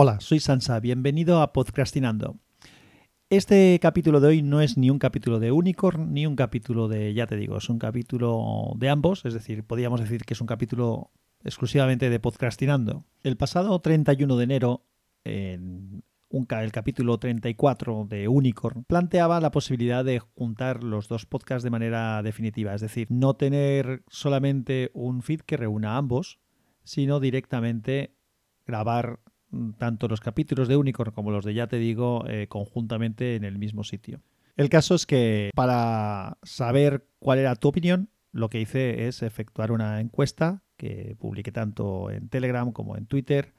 Hola, soy Sansa, bienvenido a Podcastinando. Este capítulo de hoy no es ni un capítulo de Unicorn ni un capítulo de, ya te digo, es un capítulo de ambos, es decir, podríamos decir que es un capítulo exclusivamente de Podcastinando. El pasado 31 de enero, en el capítulo 34 de Unicorn, planteaba la posibilidad de juntar los dos podcasts de manera definitiva, es decir, no tener solamente un feed que reúna ambos, sino directamente grabar tanto los capítulos de Unicorn como los de Ya te digo eh, conjuntamente en el mismo sitio. El caso es que para saber cuál era tu opinión, lo que hice es efectuar una encuesta que publiqué tanto en Telegram como en Twitter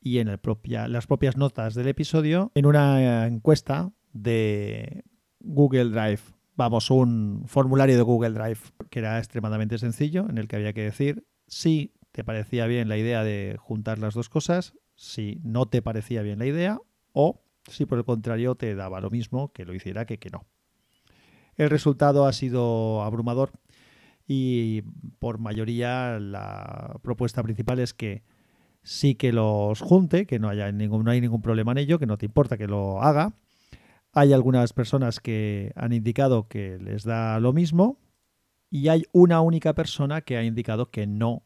y en las propias notas del episodio en una encuesta de Google Drive. Vamos, un formulario de Google Drive que era extremadamente sencillo en el que había que decir si te parecía bien la idea de juntar las dos cosas si no te parecía bien la idea o si por el contrario te daba lo mismo que lo hiciera que que no. El resultado ha sido abrumador y por mayoría la propuesta principal es que sí que los junte, que no, haya ningún, no hay ningún problema en ello, que no te importa que lo haga. Hay algunas personas que han indicado que les da lo mismo y hay una única persona que ha indicado que no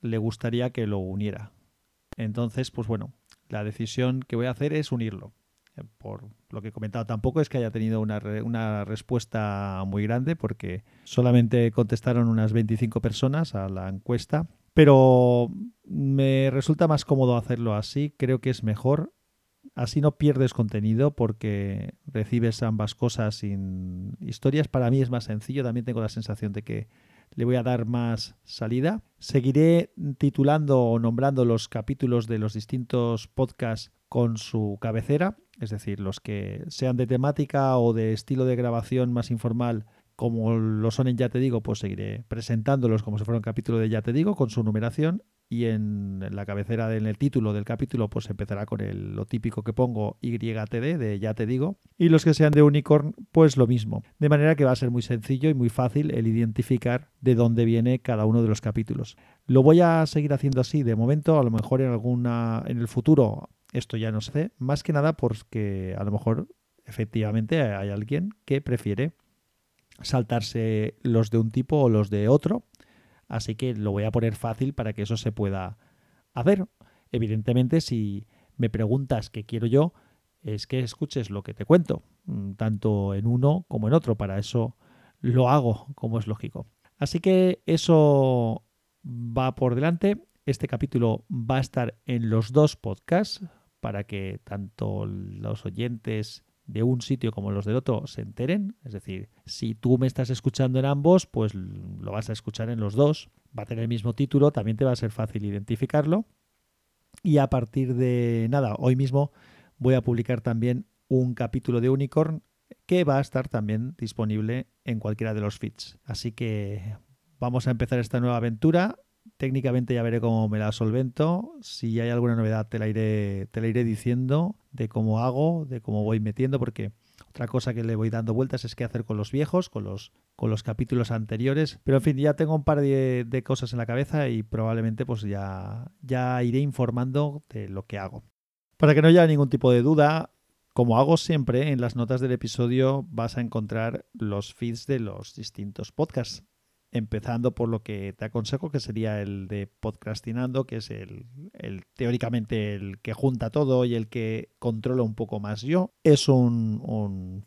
le gustaría que lo uniera. Entonces, pues bueno, la decisión que voy a hacer es unirlo. Eh, por lo que he comentado, tampoco es que haya tenido una, una respuesta muy grande, porque solamente contestaron unas 25 personas a la encuesta, pero me resulta más cómodo hacerlo así, creo que es mejor. Así no pierdes contenido porque recibes ambas cosas sin historias. Para mí es más sencillo, también tengo la sensación de que le voy a dar más salida. Seguiré titulando o nombrando los capítulos de los distintos podcasts con su cabecera, es decir, los que sean de temática o de estilo de grabación más informal, como lo son en Ya Te Digo, pues seguiré presentándolos como si fuera un capítulo de Ya Te Digo con su numeración y en la cabecera, en el título del capítulo, pues empezará con el, lo típico que pongo YTD, de ya te digo, y los que sean de Unicorn, pues lo mismo. De manera que va a ser muy sencillo y muy fácil el identificar de dónde viene cada uno de los capítulos. Lo voy a seguir haciendo así de momento, a lo mejor en alguna, en el futuro, esto ya no sé, más que nada porque a lo mejor efectivamente hay alguien que prefiere saltarse los de un tipo o los de otro Así que lo voy a poner fácil para que eso se pueda hacer. Evidentemente, si me preguntas qué quiero yo, es que escuches lo que te cuento, mm, tanto en uno como en otro. Para eso lo hago, como es lógico. Así que eso va por delante. Este capítulo va a estar en los dos podcasts para que tanto los oyentes de un sitio como los del otro se enteren. Es decir, si tú me estás escuchando en ambos, pues lo vas a escuchar en los dos. Va a tener el mismo título, también te va a ser fácil identificarlo. Y a partir de nada, hoy mismo voy a publicar también un capítulo de Unicorn que va a estar también disponible en cualquiera de los feeds. Así que vamos a empezar esta nueva aventura Técnicamente ya veré cómo me la solvento. Si hay alguna novedad te la iré, te la iré diciendo de cómo hago, de cómo voy metiendo, porque otra cosa que le voy dando vueltas es qué hacer con los viejos, con los, con los capítulos anteriores. Pero en fin, ya tengo un par de, de cosas en la cabeza y probablemente pues ya, ya iré informando de lo que hago. Para que no haya ningún tipo de duda, como hago siempre, en las notas del episodio vas a encontrar los feeds de los distintos podcasts empezando por lo que te aconsejo, que sería el de podcastinando, que es el, teóricamente el que junta todo y el que controla un poco más yo. Es un, un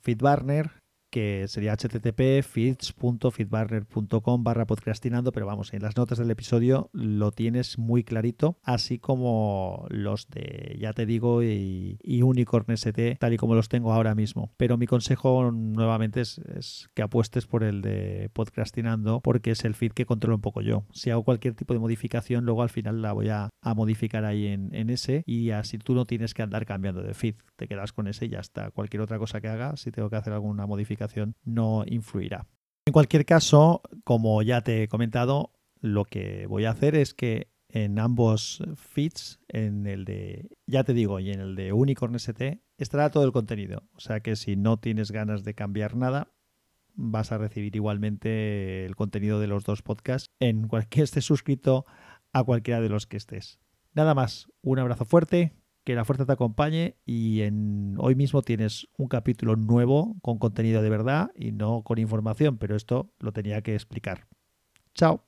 que sería http feeds.feedburner.com barra podcastinando, pero vamos, en las notas del episodio lo tienes muy clarito, así como los de, ya te digo, y, Unicorn ST, tal y como los tengo ahora mismo. Pero mi consejo nuevamente es, que apuestes por el de podcastinando, porque es el feed que controlo un poco yo. Si hago cualquier tipo de modificación, luego al final la voy a, modificar ahí en, en ese, y así tú no tienes que andar cambiando de feed, te quedas con ese y ya está. Cualquier otra cosa que haga, si tengo que hacer alguna modificación, no influirá. En cualquier caso, como ya te he comentado, lo que voy a hacer es que en ambos feeds, en el de, ya te digo, y en el de Unicorn ST, estará todo el contenido. O sea que si no tienes ganas de cambiar nada, vas a recibir igualmente el contenido de los dos podcasts en cualquier estés suscrito a cualquiera de los que estés. Nada más, un abrazo fuerte que la fuerza te acompañe y en hoy mismo tienes un capítulo nuevo con contenido de verdad y no con información, pero esto lo tenía que explicar. Chao.